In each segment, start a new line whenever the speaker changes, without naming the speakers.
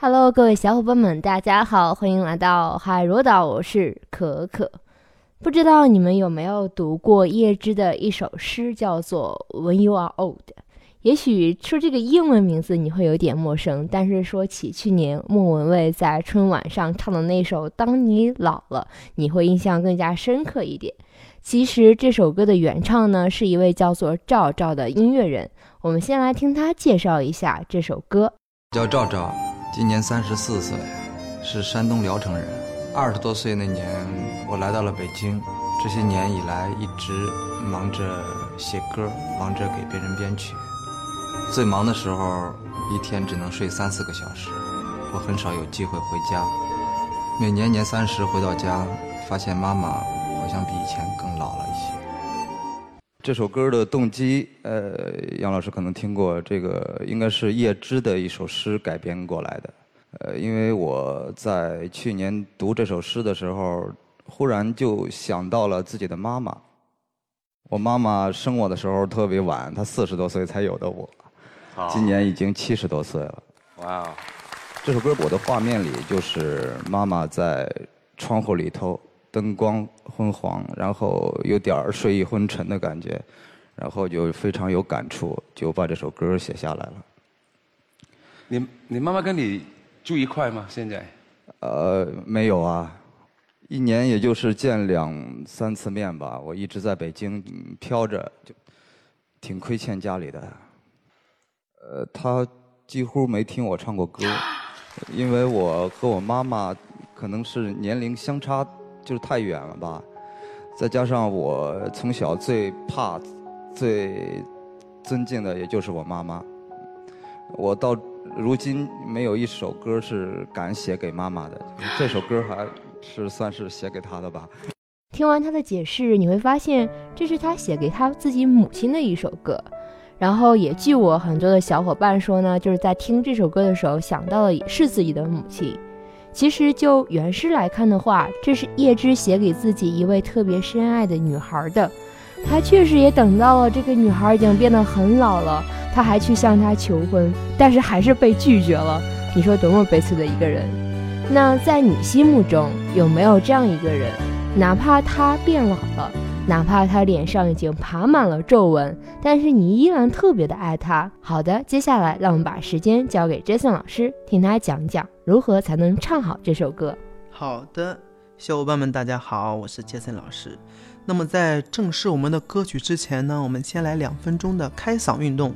Hello，各位小伙伴们，大家好，欢迎来到海螺岛，我是可可。不知道你们有没有读过叶芝的一首诗，叫做《When You Are Old》。也许说这个英文名字你会有点陌生，但是说起去年莫文蔚在春晚上唱的那首《当你老了》，你会印象更加深刻一点。其实这首歌的原唱呢，是一位叫做赵赵的音乐人。我们先来听他介绍一下这首歌。
叫赵赵。今年三十四岁，是山东聊城人。二十多岁那年，我来到了北京。这些年以来，一直忙着写歌，忙着给别人编曲。最忙的时候，一天只能睡三四个小时。我很少有机会回家。每年年三十回到家，发现妈妈好像比以前更老了一些。这首歌的动机，呃，杨老师可能听过，这个应该是叶芝的一首诗改编过来的。呃，因为我在去年读这首诗的时候，忽然就想到了自己的妈妈。我妈妈生我的时候特别晚，她四十多岁才有的我，今年已经七十多岁了。哇！这首歌我的画面里就是妈妈在窗户里头。灯光昏黄，然后有点睡意昏沉的感觉，然后就非常有感触，就把这首歌写下来了。
你你妈妈跟你住一块吗？现在？
呃，没有啊，一年也就是见两三次面吧。我一直在北京飘着，就挺亏欠家里的。呃，她几乎没听我唱过歌，因为我和我妈妈可能是年龄相差。就是太远了吧，再加上我从小最怕、最尊敬的，也就是我妈妈。我到如今没有一首歌是敢写给妈妈的，这首歌还是算是写给她的吧。
听完他的解释，你会发现这是他写给他自己母亲的一首歌。然后也据我很多的小伙伴说呢，就是在听这首歌的时候想到的也是自己的母亲。其实就原诗来看的话，这是叶芝写给自己一位特别深爱的女孩的。他确实也等到了这个女孩已经变得很老了，他还去向她求婚，但是还是被拒绝了。你说多么悲催的一个人？那在你心目中有没有这样一个人？哪怕他变老了？哪怕他脸上已经爬满了皱纹，但是你依然特别的爱他。好的，接下来让我们把时间交给 Jason 老师，听他讲讲如何才能唱好这首歌。
好的，小伙伴们，大家好，我是 Jason 老师。那么在正式我们的歌曲之前呢，我们先来两分钟的开嗓运动，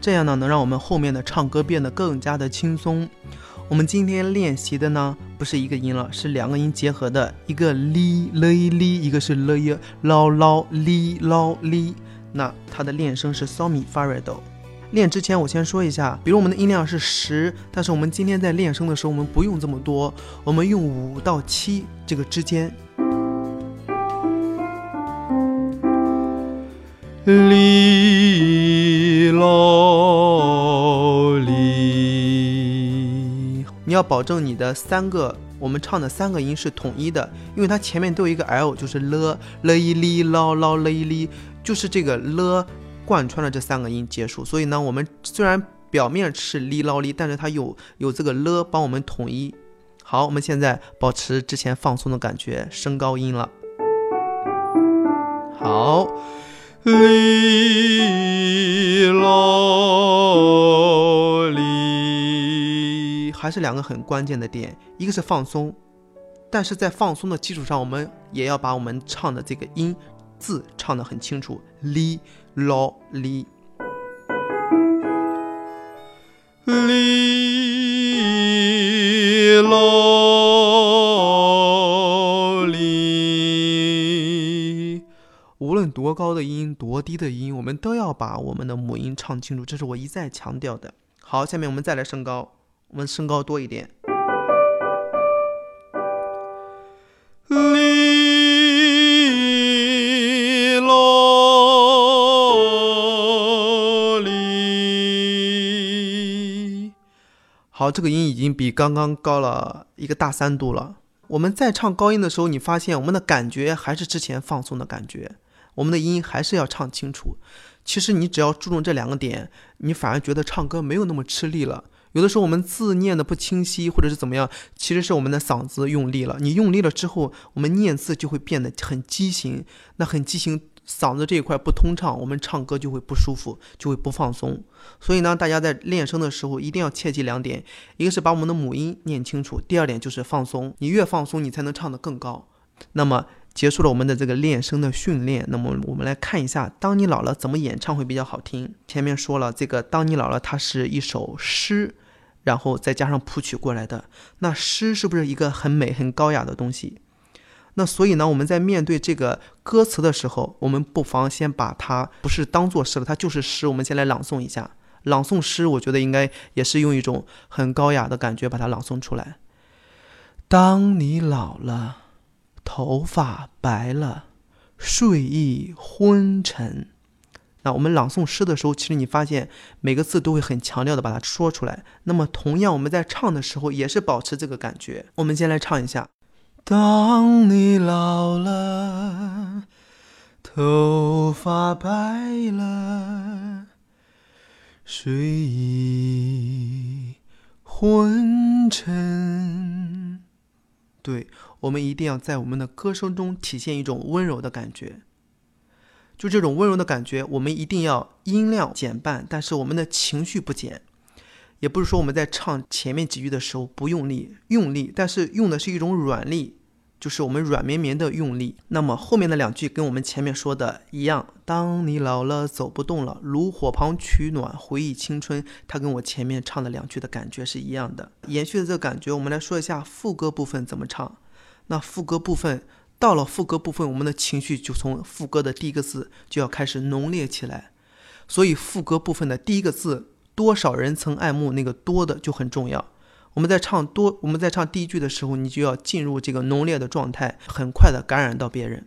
这样呢能让我们后面的唱歌变得更加的轻松。我们今天练习的呢，不是一个音了，是两个音结合的，一个 li li li，一个是 li lao lao li lao li。那它的练声是 so mi fa re do。练之前我先说一下，比如我们的音量是十，但是我们今天在练声的时候，我们不用这么多，我们用五到七这个之间。li lao 要保证你的三个，我们唱的三个音是统一的，因为它前面都有一个 L，就是了了一哩捞捞了一哩，就是这个了贯穿了这三个音结束。所以呢，我们虽然表面是哩捞哩，但是它有有这个了帮我们统一。好，我们现在保持之前放松的感觉，升高音了。好，哩捞哩。还是两个很关键的点，一个是放松，但是在放松的基础上，我们也要把我们唱的这个音字唱得很清楚，li lo li li lo li。无论多高的音，多低的音，我们都要把我们的母音唱清楚，这是我一再强调的。好，下面我们再来升高。我们升高多一点。哩啰哩，好，这个音已经比刚刚高了一个大三度了。我们在唱高音的时候，你发现我们的感觉还是之前放松的感觉，我们的音还是要唱清楚。其实你只要注重这两个点，你反而觉得唱歌没有那么吃力了。有的时候我们字念的不清晰，或者是怎么样，其实是我们的嗓子用力了。你用力了之后，我们念字就会变得很畸形，那很畸形，嗓子这一块不通畅，我们唱歌就会不舒服，就会不放松。所以呢，大家在练声的时候一定要切记两点：一个是把我们的母音念清楚，第二点就是放松。你越放松，你才能唱得更高。那么。结束了我们的这个练声的训练，那么我们来看一下《当你老了》怎么演唱会比较好听。前面说了，这个《当你老了》它是一首诗，然后再加上谱曲过来的。那诗是不是一个很美、很高雅的东西？那所以呢，我们在面对这个歌词的时候，我们不妨先把它不是当做诗了，它就是诗。我们先来朗诵一下。朗诵诗，我觉得应该也是用一种很高雅的感觉把它朗诵出来。当你老了。头发白了，睡意昏沉。那我们朗诵诗的时候，其实你发现每个字都会很强调的把它说出来。那么同样，我们在唱的时候也是保持这个感觉。我们先来唱一下：当你老了，头发白了，睡意昏沉。对。我们一定要在我们的歌声中体现一种温柔的感觉，就这种温柔的感觉，我们一定要音量减半，但是我们的情绪不减。也不是说我们在唱前面几句的时候不用力，用力，但是用的是一种软力，就是我们软绵绵的用力。那么后面的两句跟我们前面说的一样，当你老了走不动了，炉火旁取暖，回忆青春，它跟我前面唱的两句的感觉是一样的。延续的这个感觉，我们来说一下副歌部分怎么唱。那副歌部分到了副歌部分，我们的情绪就从副歌的第一个字就要开始浓烈起来。所以副歌部分的第一个字“多少人曾爱慕”那个多的就很重要。我们在唱多，我们在唱第一句的时候，你就要进入这个浓烈的状态，很快的感染到别人。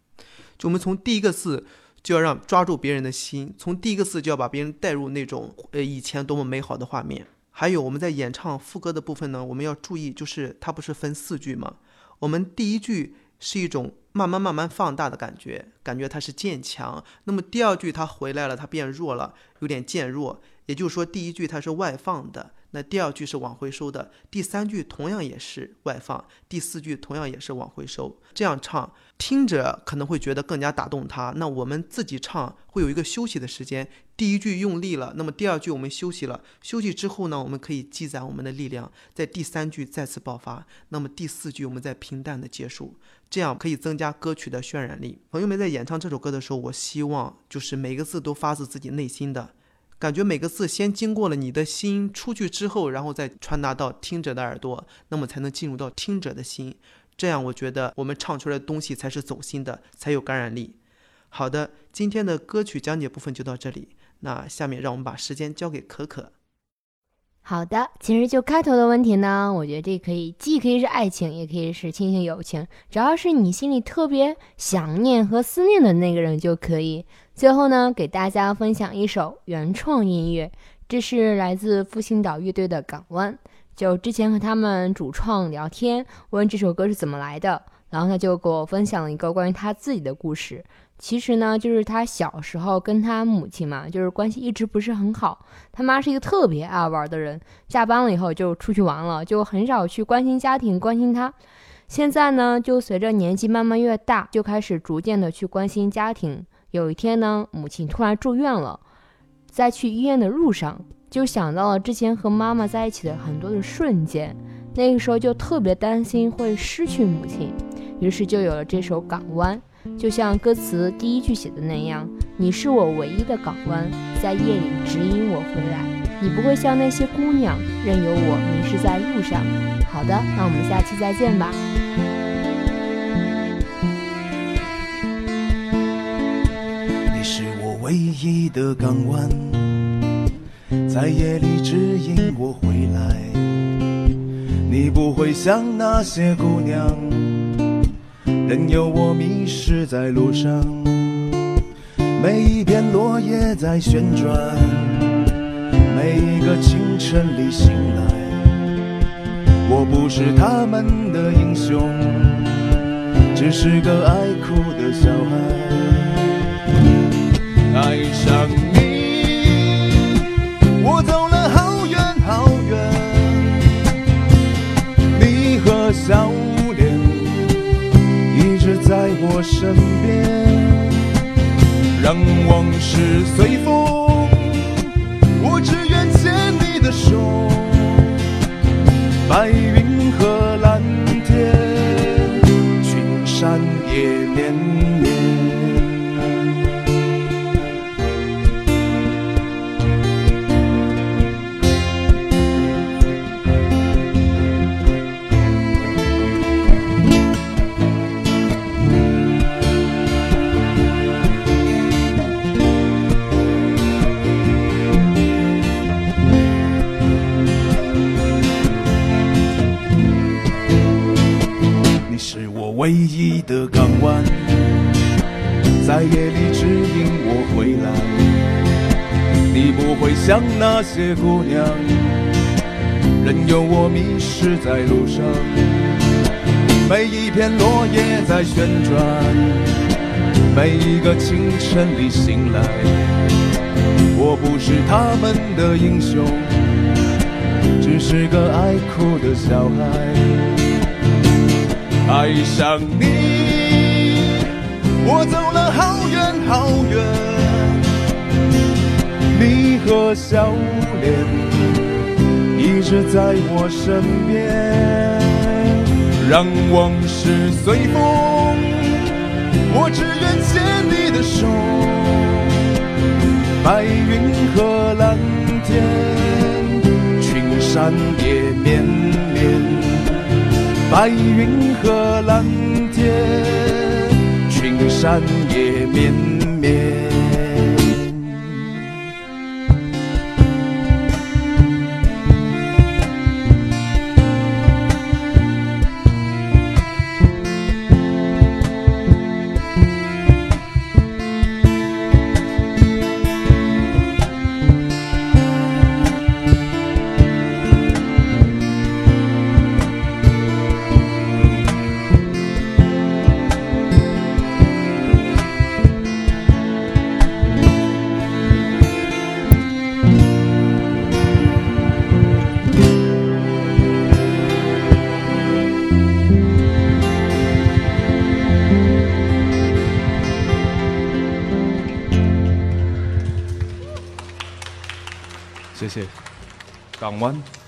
就我们从第一个字就要让抓住别人的心，从第一个字就要把别人带入那种呃以前多么美好的画面。还有我们在演唱副歌的部分呢，我们要注意，就是它不是分四句吗？我们第一句是一种慢慢慢慢放大的感觉，感觉它是渐强。那么第二句它回来了，它变弱了，有点渐弱。也就是说，第一句它是外放的。那第二句是往回收的，第三句同样也是外放，第四句同样也是往回收。这样唱，听着可能会觉得更加打动他。那我们自己唱会有一个休息的时间。第一句用力了，那么第二句我们休息了。休息之后呢，我们可以积攒我们的力量，在第三句再次爆发。那么第四句我们再平淡的结束，这样可以增加歌曲的渲染力。朋友们在演唱这首歌的时候，我希望就是每个字都发自自己内心的。感觉每个字先经过了你的心出去之后，然后再传达到听者的耳朵，那么才能进入到听者的心。这样，我觉得我们唱出来的东西才是走心的，才有感染力。好的，今天的歌曲讲解部分就到这里。那下面让我们把时间交给可可。
好的，其实就开头的问题呢，我觉得这可以既可以是爱情，也可以是亲情友情，只要是你心里特别想念和思念的那个人就可以。最后呢，给大家分享一首原创音乐，这是来自复兴岛乐队的《港湾》。就之前和他们主创聊天，问这首歌是怎么来的，然后他就给我分享了一个关于他自己的故事。其实呢，就是他小时候跟他母亲嘛，就是关系一直不是很好。他妈是一个特别爱玩的人，下班了以后就出去玩了，就很少去关心家庭、关心他。现在呢，就随着年纪慢慢越大，就开始逐渐的去关心家庭。有一天呢，母亲突然住院了，在去医院的路上，就想到了之前和妈妈在一起的很多的瞬间，那个时候就特别担心会失去母亲，于是就有了这首《港湾》，就像歌词第一句写的那样：“你是我唯一的港湾，在夜里指引我回来，你不会像那些姑娘，任由我迷失在路上。”好的，那我们下期再见吧。
你是我唯一的港湾，在夜里指引我回来。你不会像那些姑娘，任由我迷失在路上。每一片落叶在旋转，每一个清晨里醒来。我不是他们的英雄，只是个爱哭的小孩。让往事随风，唯一的港湾，在夜里指引我回来。你不会像那些姑娘，任由我迷失在路上。每一片落叶在旋转，每一个清晨里醒来。我不是他们的英雄，只是个爱哭的小孩。爱上你，我走了好远好远，你和笑脸一直在我身边，让往事随风，我只愿牵你的手，白云和蓝天，群山也绵绵。白云和蓝天，群山也绵谢谢，港湾。